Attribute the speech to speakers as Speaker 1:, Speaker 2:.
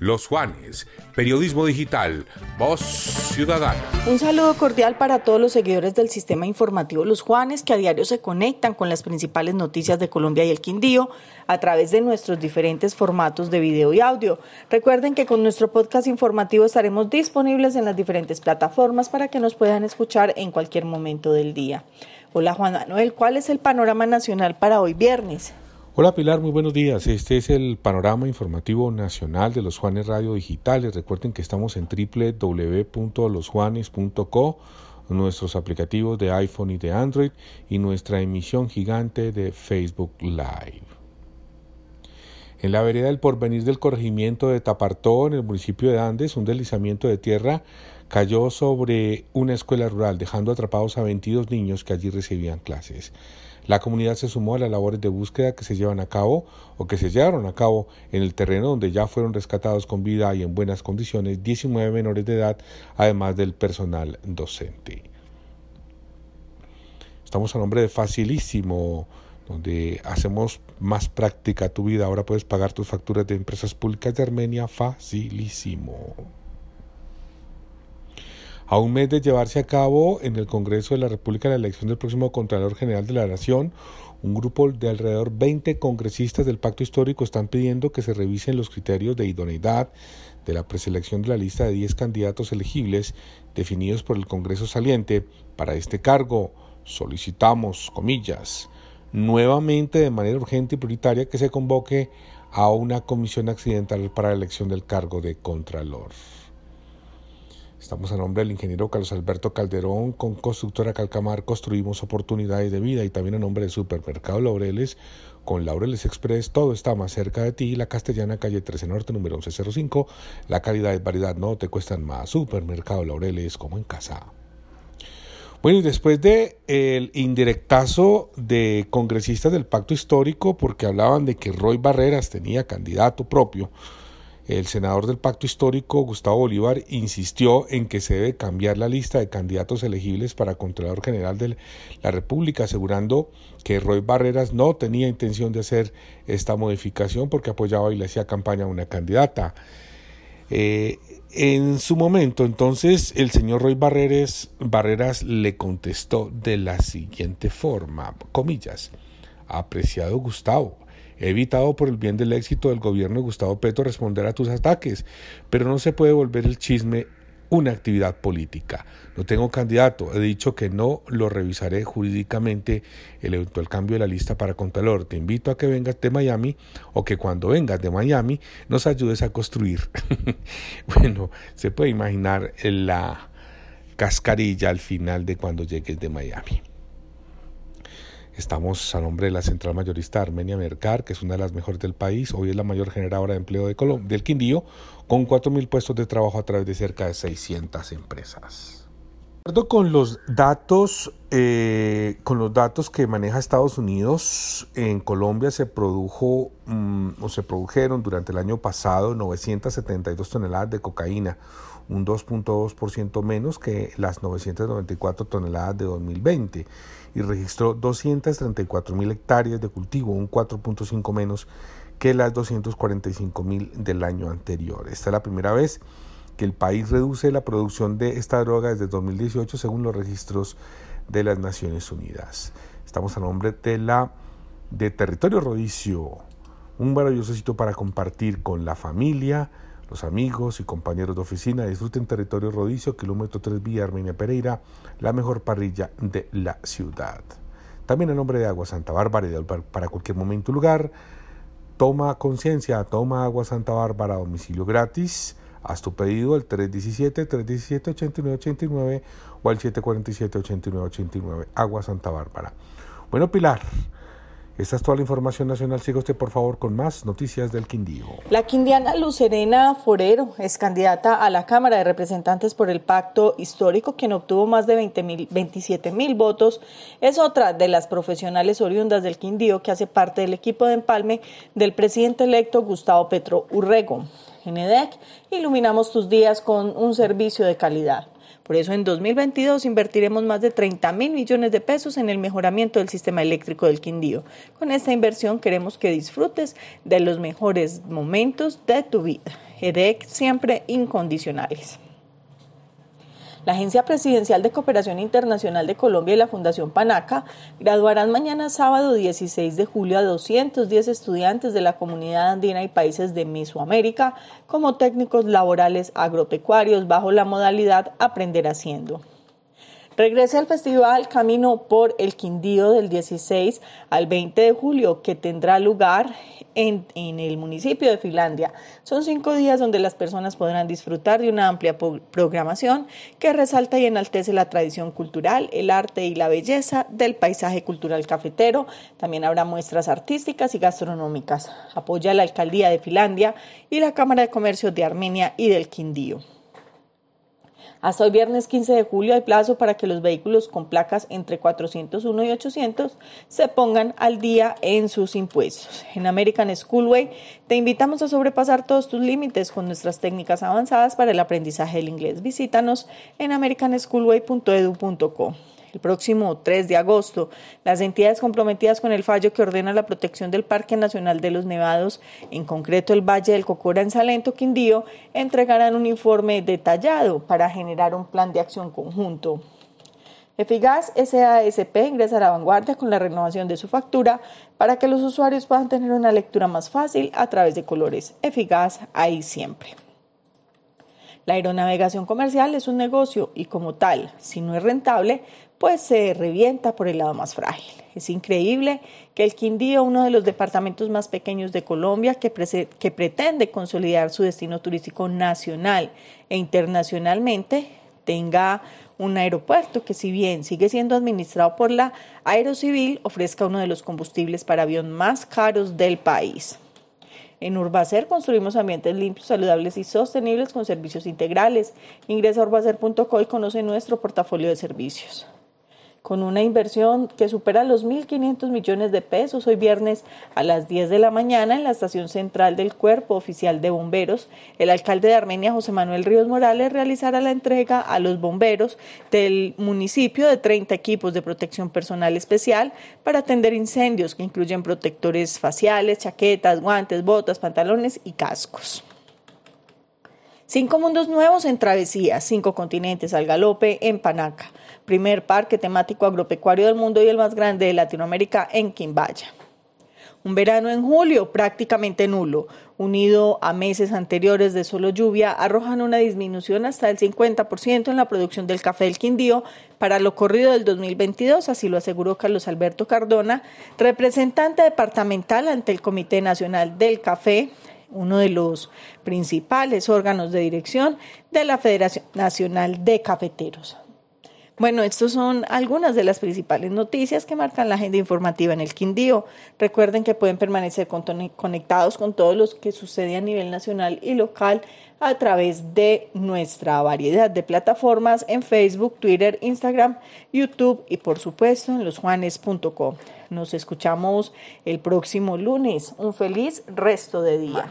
Speaker 1: los Juanes, Periodismo Digital, Voz Ciudadana.
Speaker 2: Un saludo cordial para todos los seguidores del sistema informativo Los Juanes que a diario se conectan con las principales noticias de Colombia y el Quindío a través de nuestros diferentes formatos de video y audio. Recuerden que con nuestro podcast informativo estaremos disponibles en las diferentes plataformas para que nos puedan escuchar en cualquier momento del día. Hola Juan Manuel, ¿cuál es el panorama nacional para hoy viernes?
Speaker 1: Hola Pilar, muy buenos días. Este es el panorama informativo nacional de los Juanes Radio Digitales. Recuerden que estamos en www.losjuanes.co, nuestros aplicativos de iPhone y de Android y nuestra emisión gigante de Facebook Live. En la vereda del porvenir del corregimiento de Tapartó, en el municipio de Andes, un deslizamiento de tierra cayó sobre una escuela rural, dejando atrapados a 22 niños que allí recibían clases. La comunidad se sumó a las labores de búsqueda que se llevan a cabo o que se llevaron a cabo en el terreno donde ya fueron rescatados con vida y en buenas condiciones 19 menores de edad, además del personal docente. Estamos a nombre de Facilísimo, donde hacemos más práctica tu vida. Ahora puedes pagar tus facturas de empresas públicas de Armenia facilísimo. A un mes de llevarse a cabo en el Congreso de la República la elección del próximo Contralor General de la Nación, un grupo de alrededor 20 congresistas del Pacto Histórico están pidiendo que se revisen los criterios de idoneidad de la preselección de la lista de 10 candidatos elegibles definidos por el Congreso saliente para este cargo. Solicitamos, comillas, nuevamente de manera urgente y prioritaria que se convoque a una comisión accidental para la elección del cargo de Contralor. Estamos a nombre del ingeniero Carlos Alberto Calderón, con Constructora Calcamar construimos oportunidades de vida y también a nombre del Supermercado Laureles, con Laureles Express, todo está más cerca de ti, la Castellana, calle 13 Norte, número 1105, la calidad y variedad no te cuestan más, Supermercado Laureles como en casa. Bueno, y después de el indirectazo de congresistas del pacto histórico, porque hablaban de que Roy Barreras tenía candidato propio, el senador del Pacto Histórico, Gustavo Bolívar, insistió en que se debe cambiar la lista de candidatos elegibles para Contralor General de la República, asegurando que Roy Barreras no tenía intención de hacer esta modificación porque apoyaba y le hacía campaña a una candidata. Eh, en su momento, entonces, el señor Roy Barreras, Barreras le contestó de la siguiente forma, comillas, apreciado Gustavo, He evitado por el bien del éxito del gobierno de Gustavo Petro responder a tus ataques, pero no se puede volver el chisme una actividad política. No tengo candidato, he dicho que no lo revisaré jurídicamente el eventual cambio de la lista para Contralor. Te invito a que vengas de Miami o que cuando vengas de Miami nos ayudes a construir. bueno, se puede imaginar la cascarilla al final de cuando llegues de Miami. Estamos a nombre de la central mayorista Armenia Mercar, que es una de las mejores del país. Hoy es la mayor generadora de empleo de del Quindío, con 4.000 puestos de trabajo a través de cerca de 600 empresas. Acuerdo con los datos, eh, con los datos que maneja Estados Unidos, en Colombia se produjo mm, o se produjeron durante el año pasado 972 toneladas de cocaína, un 2.2% menos que las 994 toneladas de 2020 y registró 234 mil hectáreas de cultivo, un 4.5 menos que las 245 mil del año anterior. Esta es la primera vez el país reduce la producción de esta droga desde 2018 según los registros de las Naciones Unidas. Estamos a nombre de la de Territorio Rodicio, un maravilloso sitio para compartir con la familia, los amigos y compañeros de oficina disfruten territorio rodicio, kilómetro 3 vía Armenia Pereira, la mejor parrilla de la ciudad. También en nombre de Agua Santa Bárbara y para cualquier momento y lugar, toma conciencia, toma Agua Santa Bárbara a domicilio gratis. Haz tu pedido al 317-317-8989 o al 747-8989. Agua Santa Bárbara. Bueno, Pilar, Esta es toda la información nacional. Siga usted, por favor, con más noticias del Quindío.
Speaker 2: La quindiana Lucerena Forero es candidata a la Cámara de Representantes por el Pacto Histórico, quien obtuvo más de 20 27 mil votos. Es otra de las profesionales oriundas del Quindío que hace parte del equipo de empalme del presidente electo Gustavo Petro Urrego. En EDEC iluminamos tus días con un servicio de calidad. Por eso en 2022 invertiremos más de 30 mil millones de pesos en el mejoramiento del sistema eléctrico del Quindío. Con esta inversión queremos que disfrutes de los mejores momentos de tu vida. EDEC siempre incondicionales. La Agencia Presidencial de Cooperación Internacional de Colombia y la Fundación Panaca graduarán mañana sábado 16 de julio a 210 estudiantes de la comunidad andina y países de Mesoamérica como técnicos laborales agropecuarios bajo la modalidad Aprender Haciendo. Regrese al festival Camino por el Quindío del 16 al 20 de julio que tendrá lugar en, el municipio de Finlandia. Son cinco días donde las personas podrán disfrutar de una amplia programación que resalta y enaltece la tradición cultural, el arte y la belleza del paisaje cultural cafetero. También habrá muestras artísticas y gastronómicas. Apoya la Alcaldía de Finlandia y la Cámara de Comercio de Armenia y del Quindío. Hasta hoy viernes 15 de julio hay plazo para que los vehículos con placas entre 401 y 800 se pongan al día en sus impuestos. En American Schoolway te invitamos a sobrepasar todos tus límites con nuestras técnicas avanzadas para el aprendizaje del inglés. Visítanos en americanschoolway.edu.co el próximo 3 de agosto. Las entidades comprometidas con el fallo que ordena la protección del Parque Nacional de los Nevados, en concreto el Valle del Cocora en Salento, Quindío, entregarán un informe detallado para generar un plan de acción conjunto. Efigas SASP ingresará a vanguardia con la renovación de su factura para que los usuarios puedan tener una lectura más fácil a través de colores. Efigas ahí siempre. La aeronavegación comercial es un negocio y como tal, si no es rentable, pues se revienta por el lado más frágil. Es increíble que el Quindío, uno de los departamentos más pequeños de Colombia, que, que pretende consolidar su destino turístico nacional e internacionalmente, tenga un aeropuerto que si bien sigue siendo administrado por la Aerocivil, ofrezca uno de los combustibles para avión más caros del país. En Urbacer construimos ambientes limpios, saludables y sostenibles con servicios integrales. Ingresa a urbacer.co y conoce nuestro portafolio de servicios con una inversión que supera los 1.500 millones de pesos. Hoy viernes a las 10 de la mañana en la estación central del Cuerpo Oficial de Bomberos, el alcalde de Armenia, José Manuel Ríos Morales, realizará la entrega a los bomberos del municipio de 30 equipos de protección personal especial para atender incendios que incluyen protectores faciales, chaquetas, guantes, botas, pantalones y cascos. Cinco mundos nuevos en travesía, cinco continentes al galope en Panaca primer parque temático agropecuario del mundo y el más grande de Latinoamérica en Quimbaya. Un verano en julio prácticamente nulo, unido a meses anteriores de solo lluvia, arrojan una disminución hasta el 50% en la producción del café del Quindío para lo corrido del 2022, así lo aseguró Carlos Alberto Cardona, representante departamental ante el Comité Nacional del Café, uno de los principales órganos de dirección de la Federación Nacional de Cafeteros. Bueno, estas son algunas de las principales noticias que marcan la agenda informativa en el Quindío. Recuerden que pueden permanecer conectados con todo lo que sucede a nivel nacional y local a través de nuestra variedad de plataformas en Facebook, Twitter, Instagram, YouTube y por supuesto en losjuanes.com. Nos escuchamos el próximo lunes. Un feliz resto de día.